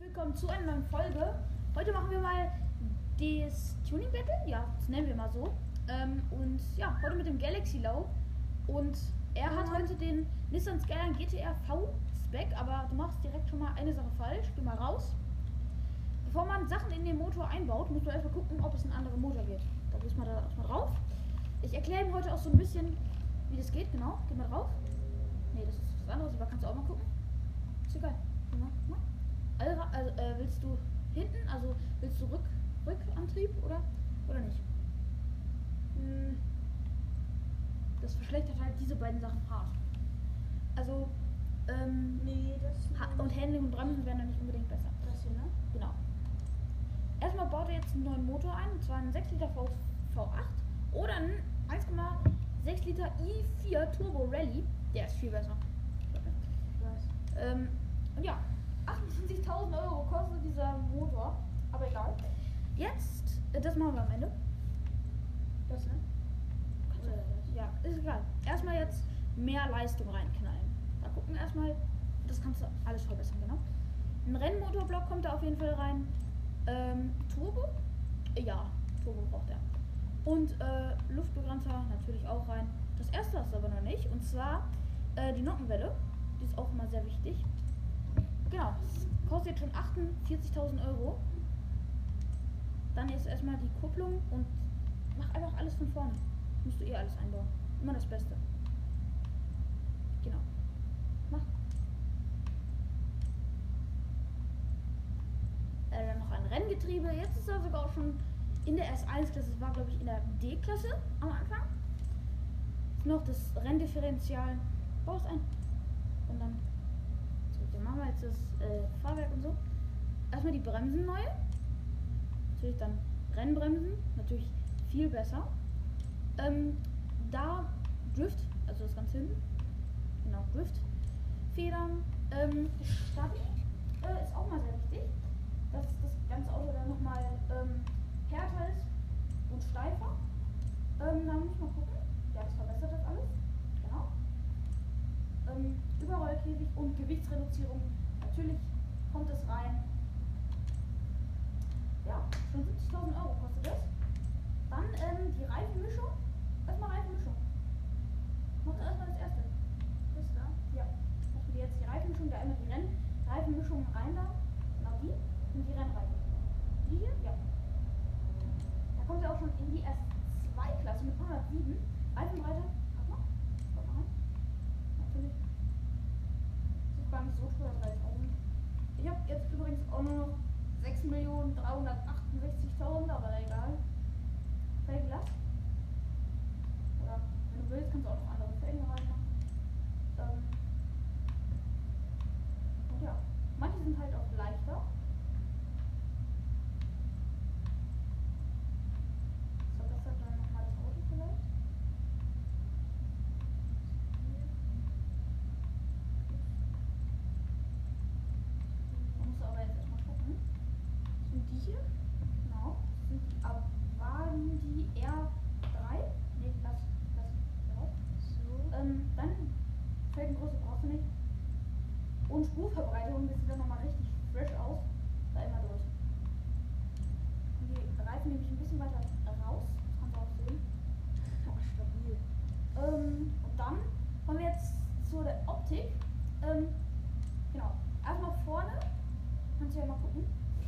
willkommen zu einer neuen Folge. Heute machen wir mal das Tuning Battle, ja, das nennen wir mal so. Ähm, und ja, heute mit dem Galaxy Low. Und er hat heute den Nissan Skyline GTR V Spec, aber du machst direkt schon mal eine Sache falsch. Geh mal raus. Bevor man Sachen in den Motor einbaut, muss man erstmal gucken, ob es ein anderer Motor geht. Da gehst mal da erstmal drauf. Ich erkläre ihm heute auch so ein bisschen, wie das geht, genau. Geh mal drauf. Nee, das ist was anderes, aber kannst du auch mal gucken. Ist egal. Geh mal. Also, äh, willst du hinten, also willst du Rück, Rückantrieb oder, oder nicht? Hm, Das verschlechtert halt diese beiden Sachen hart. Also, ähm, Nee, und Handling und Bremsen wären dann nicht unbedingt besser. das hier, ne? Genau. Erstmal baut er jetzt einen neuen Motor ein, und zwar einen 6 Liter v V8 oder einen 1,6 Liter i4 Turbo Rally. Der ist viel besser. Ähm, und ja, 28.000 Euro kostet dieser Motor, aber egal. Jetzt, das machen wir am Ende. Das, ne? Ja, ist egal. Erstmal jetzt mehr Leistung reinknallen. Da gucken wir erstmal, das kannst du alles verbessern, genau. Ein Rennmotorblock kommt da auf jeden Fall rein. Ähm, Turbo? Ja, Turbo braucht er. Und äh, Luftbegrenzer natürlich auch rein. Das erste hast du aber noch nicht. Und zwar äh, die Nockenwelle. Die ist auch immer sehr wichtig. Genau. das Kostet jetzt schon 48.000 Euro. Dann jetzt erstmal die Kupplung und mach einfach alles von vorne. Musst du eh alles einbauen. Immer das Beste. Genau. Mach. Äh, dann noch ein Renngetriebe. Jetzt ist er sogar auch schon in der S1-Klasse. Das war, glaube ich, in der D-Klasse am Anfang. Ist noch das Renndifferential. Bau es ein. Und dann. Machen wir jetzt das äh, Fahrwerk und so. Erstmal die Bremsen neu. Natürlich dann Rennbremsen. Natürlich viel besser. Ähm, da Drift, also das ganz hinten. Genau, Drift. Federn. Ähm, Stabi äh, ist auch mal sehr wichtig. Dass das ganze Auto dann nochmal ähm, härter ist und steifer. Ähm, da muss man gucken. Ja, das verbessert das alles. Genau. Ähm, Überrollkäfig und Gewichtsreduzierung. Natürlich kommt es rein. Ja, schon 70.000 Euro kostet das. Dann ähm, die Reifenmischung. Erstmal Reifenmischung. Mach doch erstmal das erste. Das da? Ja. Mach mir jetzt die Reifenmischung, da einmal die Renn Reifenmischung rein da. Genau die. Und die Rennreifen. Die hier? Ja. Da kommt er auch schon in die S2-Klasse mit 107. Reifenbreite. Warte mal. Guck mal rein. Natürlich. Gar nicht so teuer, 3000. Ich habe jetzt übrigens auch nur noch 6.368.000, aber egal. Felgenglas. Oder wenn du willst, kannst du auch noch andere Felgen reinmachen. Ähm, und ja, manche sind halt auch leichter. Verbessert dann nochmal das Auto vielleicht. Man muss aber jetzt erstmal gucken. Sind die hier? Genau. Sind die Avandi R3? Nee, das, das, das. So. Ähm, dann Felgengröße brauchst du nicht. Und Spurverbreitung, das sieht dann nochmal richtig fresh aus. Da immer durch. Die Reifen nehme ich ein bisschen weiter raus. Das kannst du auch sehen. Oh, stabil. Ähm, und dann kommen wir jetzt zu der Optik. Ähm, genau. Erstmal vorne. Kannst du ja mal gucken.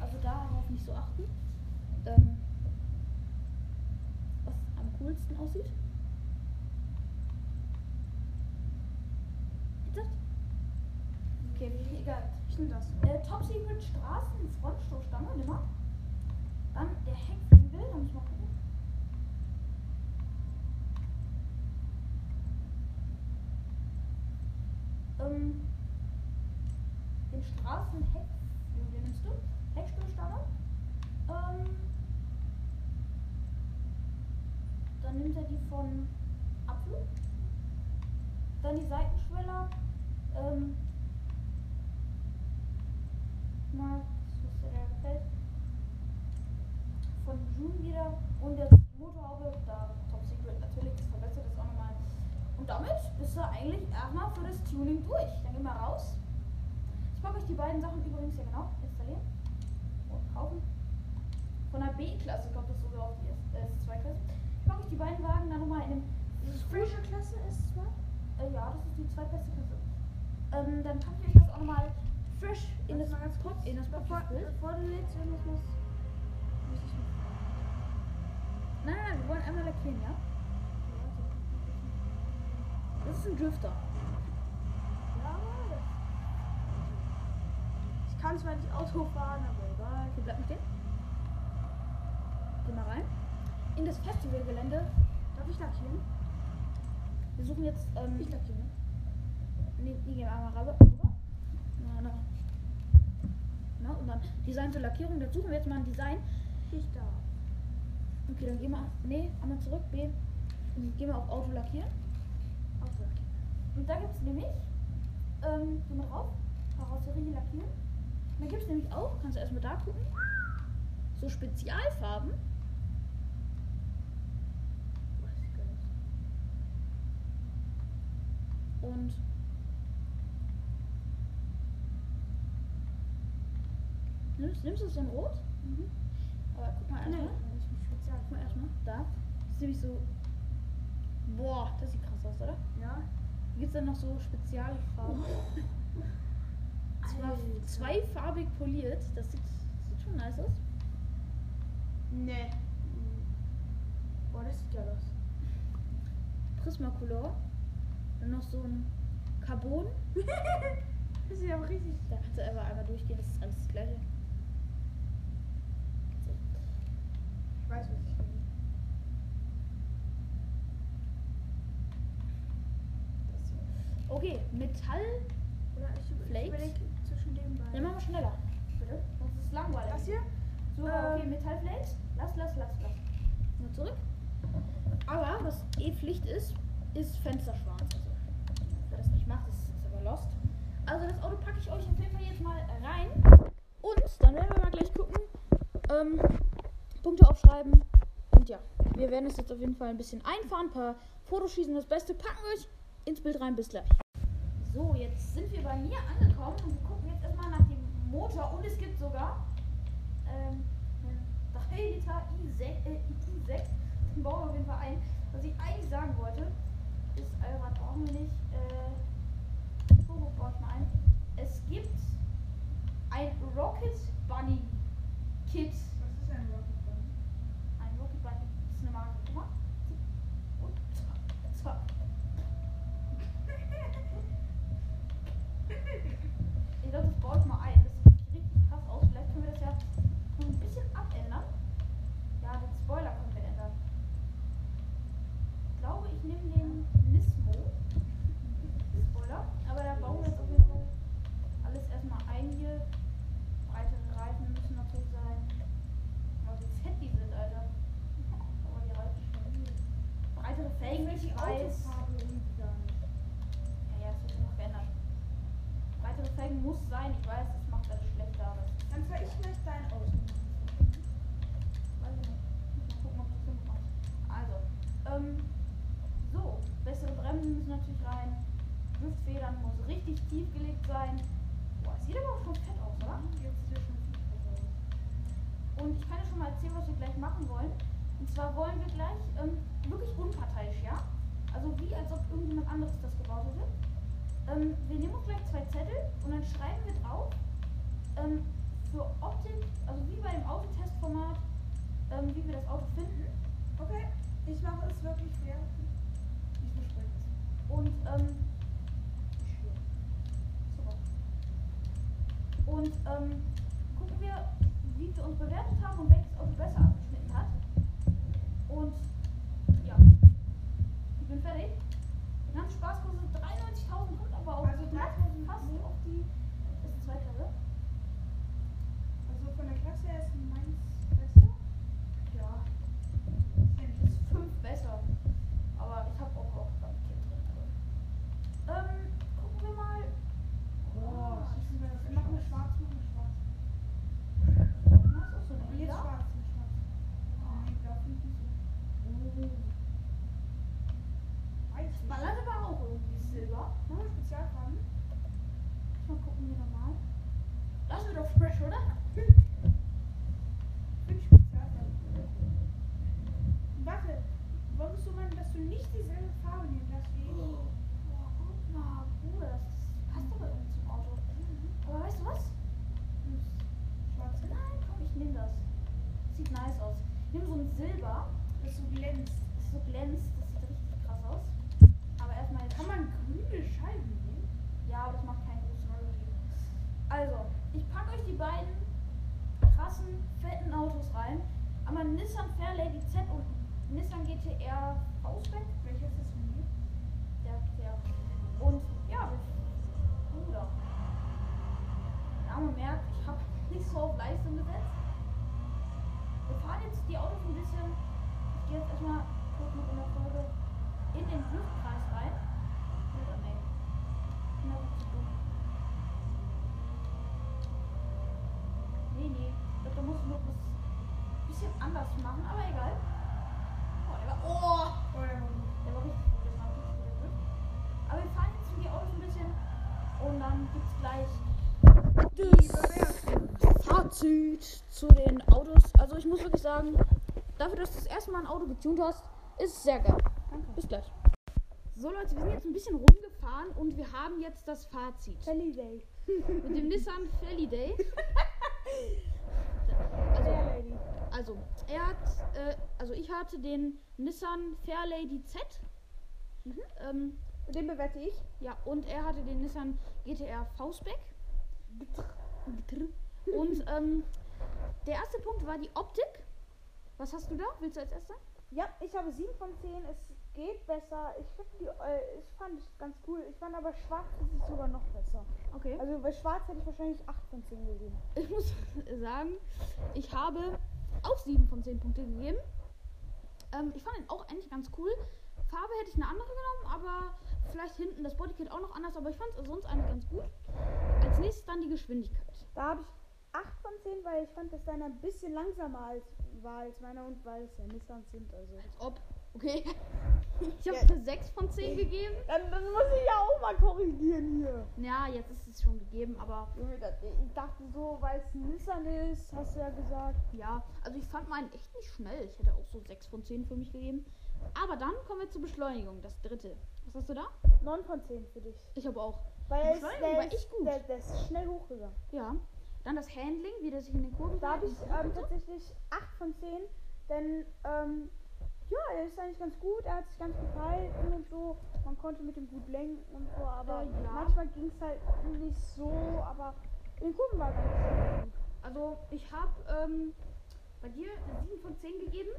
Also darauf nicht so achten. Ähm, was am coolsten aussieht. Ist das? Okay, wie egal. Ich nehm das. Äh, Top Secret Straßen, Frontstoßstange, nimm mal. Dann der Heckflügel, da muss ich mal gucken. Ähm, den Straßenheckflügel nimmst du. Heckstoßstange. Ähm, dann nimmt er die von Apfel. Dann die Seitenschweller. Ähm, mal, was ist der da gefällt? Von June wieder. Und der Motorhaube, da Top Secret natürlich, das verbessert das auch nochmal. Und damit bist du eigentlich erstmal für das Tuning durch. Dann geh mal raus. Ich mache euch die beiden Sachen übrigens ja genau. Installieren und kaufen. Von der B-Klasse kommt das sogar auf die S2-Klasse. Ich mache euch die beiden Wagen dann nochmal in dem. Frische Klasse ist zwar. Äh, ja, das ist die zweitbeste Klasse. Ähm, dann packe ich euch das auch nochmal fresh in das, Pod- kurz. in das Bevor, du jetzt irgendwas machst, muss ich noch Nein, nein, wir wollen einmal lackieren, ja? Das ist ein Drifter. Ja, ich kann zwar nicht Auto fahren, aber egal. Okay, bleib mal stehen. Geh mal rein. In das Festivalgelände. Darf ich lackieren? Wir suchen jetzt. Ähm, Ich lackiere. Nee, nee, gehen wir einmal rüber. Na, und dann Design zur Lackierung. Da suchen wir jetzt mal ein Design. Ich darf. Okay, dann gehen wir. Nee, einmal zurück. B. Und Gehen wir auf Auto lackieren. Auto lackieren. Und da gibt es nämlich. Ähm, gehen wir drauf. Karosserie lackieren. Und da gibt es nämlich auch, kannst du erstmal da gucken. So Spezialfarben. Und nimmst, nimmst du so ein Rot? Mhm. Aber guck mal erstmal. Guck mal erstmal. Da. Das ist nämlich so. Boah, das sieht krass aus, oder? Ja. Gibt es dann noch so Spezialfarben? Zwar Alter. zweifarbig poliert. Das sieht, sieht schon nice aus. Nee. Boah, das sieht geil aus. Prismacolor. Dann noch so ein Carbon. Das sieht aber richtig. Da kannst du einfach einmal durchgehen. Das ist alles das gleiche. So. Ich weiß, was ich will. Das hier. Okay, Metall. Oder ich Flakes? zwischen den Dann beiden. machen wir schneller. Bitte. Sonst ist es langweilig. Das hier? So, okay, Ähm. Metallflakes. Lass, lass, lass, lass. Nur zurück. Aber was eh Pflicht ist, ist Fensterschwarz. Also, wer das nicht macht, ist, ist aber lost. Also das Auto packe ich euch auf jeden Fall jetzt mal rein. Und dann werden wir mal gleich gucken. Ähm, Punkte aufschreiben. Und ja, wir werden es jetzt auf jeden Fall ein bisschen einfahren, ein paar Fotos schießen. Das Beste packen wir euch ins Bild rein. Bis gleich. Jetzt sind wir bei mir angekommen und wir gucken jetzt erstmal nach dem Motor. Und es gibt sogar ähm, einen 3 Liter i6, äh, i6. Den bauen wir auf jeden Fall ein. Was ich eigentlich sagen wollte, ist, Allrad brauchen wir nicht. Äh, Turbo baue ich mal ein. Es gibt ein Rocket Bunny Kit. Was ist ein Rocket Bunny? Ein Rocket Bunny, ist eine Marke. Guck mal. Und zack. Ich glaube, das baue ich mal ein. Das sieht richtig krass aus. Vielleicht können wir das ja noch ein bisschen abändern. Ja, den Spoiler können wir ändern. Ich glaube, ich nehme den Nismo Spoiler. Aber da bauen wir jetzt auf jeden Fall alles erstmal ein hier. Breitere Reifen müssen natürlich sein. Aber wie fett die sind, Alter. Aber die Reifen schon. Breitere Felgen, ich weiß. Autofarbe irgendwie gar nicht. Ja, ja, es wird noch geändert. Breitere Felgen muss sein, ich weiß, das macht alles schlechter, aber das Dann fahr ich gleich dein Auto. weiß ich nicht. Muss mal gucken, ob das hinkommt. Also, ähm, so, bessere Bremsen müssen natürlich rein. Driftfedern muss richtig tief gelegt sein. Boah, es sieht aber auch schon fett aus, oder? Jetzt ja schon viel besser aus. Und ich kann ja schon mal erzählen, was wir gleich machen wollen. Und zwar wollen wir gleich ähm, wirklich unparteiisch, ja? Also wie als ob irgendjemand anderes das gebaut hätte. Ähm, wir nehmen uns gleich zwei Zettel und dann schreiben wir drauf ähm, für Optik, also wie bei dem Autotestformat, ähm, wie wir das Auto finden. Okay, ich mache es wirklich fair. Und ähm. Und ähm, gucken wir, wie wir uns bewertet haben und welches Auto besser abgeschnitten hat. Und ja, ich bin fertig. Den ganzen Spaß kostet 93.000 kommt aber auch Also knapp 3.000 fast auf die. Das ist zwei Klasse. Also von der Klasse her ist meins besser. Ja, Nämlich ist fünf besser. Aber ich habe auch auch beim Kind drin. Also. Ähm, gucken wir mal. Boah, schießen wir das. Wir machen wir schwarz, machen wir schwarz. Das ist auch so ein Und jetzt Lila. schwarz, nicht schwarz. Nee, blau finde ich nicht so. Weiß Das nicht. ballert aber auch irgendwie Silber. Machen wir Spezialfarben? Mal gucken, fresh, oder? bin Spezialfall. Warte, wolltest du meinen, dass du nicht dieselbe Farbe nehmen darfst wie ich? Boah, guck mal, Bruder, das passt aber irgendwie zum Auto. Aber weißt du was? Schwarz. Nein, komm, ich nehme das. Sieht nice nehme so ein Silber, Das so glänzt. das so glänzt, das sieht richtig krass aus. Aber erstmal. Kann man grüne Scheiben nehmen? Ja, aber das macht keinen großen Unterschied. Also, ich packe euch die beiden krassen, fetten Autos rein. Aber Nissan Fairlady Z und Nissan GTR Ausback. Welches ist mir? Der, der. Und ja, Bruder. Der Arme merkt, ich habe nicht so auf Leistung gesetzt. Wir fahren jetzt die Autos ein bisschen. Ich gehe jetzt erstmal kurz mit in der Folge in den Luftkreis rein. Einfach zu dumm. Nee, nee. Ich glaube, da muss noch was bisschen anders machen, aber egal. Oh, der war. Oh! Oh, der war. Der richtig gut, das war richtig gut. Griff. Aber wir fahren jetzt die Autos ein bisschen und dann gibt's gleich Fazit zu den Autos. Also ich muss wirklich sagen, dafür, dass du das erste Mal ein Auto getunt hast, ist es sehr geil. Danke. Bis gleich. So Leute, wir sind jetzt ein bisschen rumgefahren und wir haben jetzt das Fazit. Holiday. Mit dem Nissan Fairlady. Also, Fairlady. also, er hat, äh, also ich hatte den Nissan Fairlady Z. Ähm, Und den bewerte ich. ja, und er hatte den Nissan GTR V-Spec. Und ähm, der erste Punkt war die Optik. Was hast du da? Willst du als erster? Ja, ich habe 7 von 10. Es geht besser. Ich, die, äh, ich fand es ganz cool. Ich fand aber schwarz ist es sogar noch besser. Okay. Also bei schwarz hätte ich wahrscheinlich 8 von 10 gegeben. Ich muss sagen, ich habe auch 7 von 10 Punkte gegeben. Ähm, ich fand ihn auch eigentlich ganz cool. Farbe hätte ich eine andere genommen, aber vielleicht hinten das Bodykit auch noch anders, aber ich fand es sonst eigentlich ganz gut. Als nächstes dann die Geschwindigkeit. Da habe ich 8 von 10, weil ich fand, dass deiner ein bisschen langsamer als, war als meiner und weil es ja Nissans sind. Also. Als ob. Okay. Ich habe Ja. eine 6 von 10 gegeben. Dann, dann muss ich ja auch mal korrigieren hier. Ja, jetzt ist es schon gegeben, aber Ich dachte so, weil es Nissan ist, hast du ja gesagt. ja, also ich fand meinen echt nicht schnell. Ich hätte auch so 6 von 10 für mich gegeben. Aber dann kommen wir zur Beschleunigung, das dritte. Was hast du da? 9 von 10 für dich. Ich habe auch. Weil Die Beschleunigung der, war ist, echt gut. Der, der ist schnell hochgegangen. Ja. Dann das Handling, wie der sich in den Kurven Da habe ich ähm, tatsächlich 8 von 10, denn ähm, ja, er ist eigentlich ganz gut, er hat sich ganz gut gehalten und so. Man konnte mit ihm gut lenken und so, aber Äh, ja. manchmal ging es halt nicht so, aber in den Kurven war es ganz gut. Also ich habe ähm, bei dir eine 7 von 10 gegeben.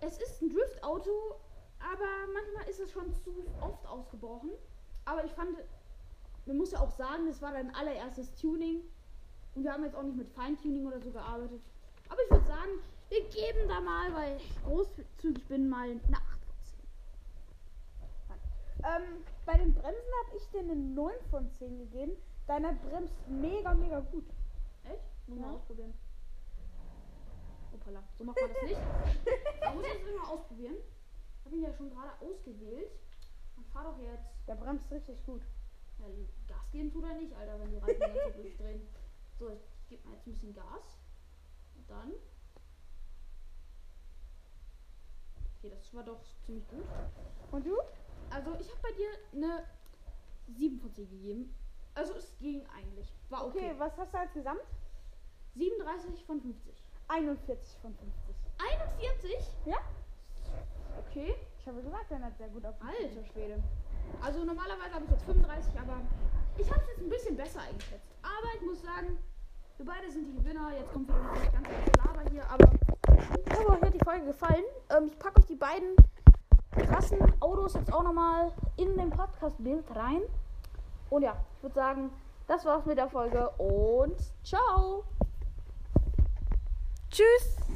Es ist ein Driftauto, aber manchmal ist es schon zu oft ausgebrochen. Aber ich fand, man muss ja auch sagen, das war dein allererstes Tuning. Und wir haben jetzt auch nicht mit Feintuning oder so gearbeitet. Aber ich würde sagen, wir geben da mal, weil ich großzügig bin, mal eine 8 von 10. Ähm, bei den Bremsen habe ich dir eine 9 von 10 gegeben. Deiner bremst mega, mega gut. Echt? Muss Ja. mal ausprobieren. Hoppala, so macht man das nicht. Man muss jetzt immer ausprobieren. Ich habe ihn ja schon gerade ausgewählt. Dann fahr doch jetzt. Der bremst richtig gut. Ja, Gas geben tut er nicht, Alter, wenn die Reifen ganz so durchdrehen. So, ich gebe mal jetzt ein bisschen Gas. Und dann. Okay, das war doch ziemlich gut. Und du? Also, ich habe bei dir eine 7 von 10 gegeben. Also, es ging eigentlich. War okay. Okay, was hast du als Gesamt? 37 von 50. 41 von 50. 41? Ja? Okay. Ich habe gesagt, er hat sehr gut auf Alter Schwede. Also normalerweise habe ich jetzt 35, aber ich habe es jetzt ein bisschen besser eingeschätzt. Aber ich muss sagen, wir beide sind die Gewinner. Jetzt kommt wieder das ganze Laber hier, aber ich hoffe, euch hat die Folge gefallen. Ähm, ich packe euch die beiden krassen Autos jetzt auch nochmal in den Podcast-Bild rein. Und ja, ich würde sagen, das war's mit der Folge und ciao. Tschüss!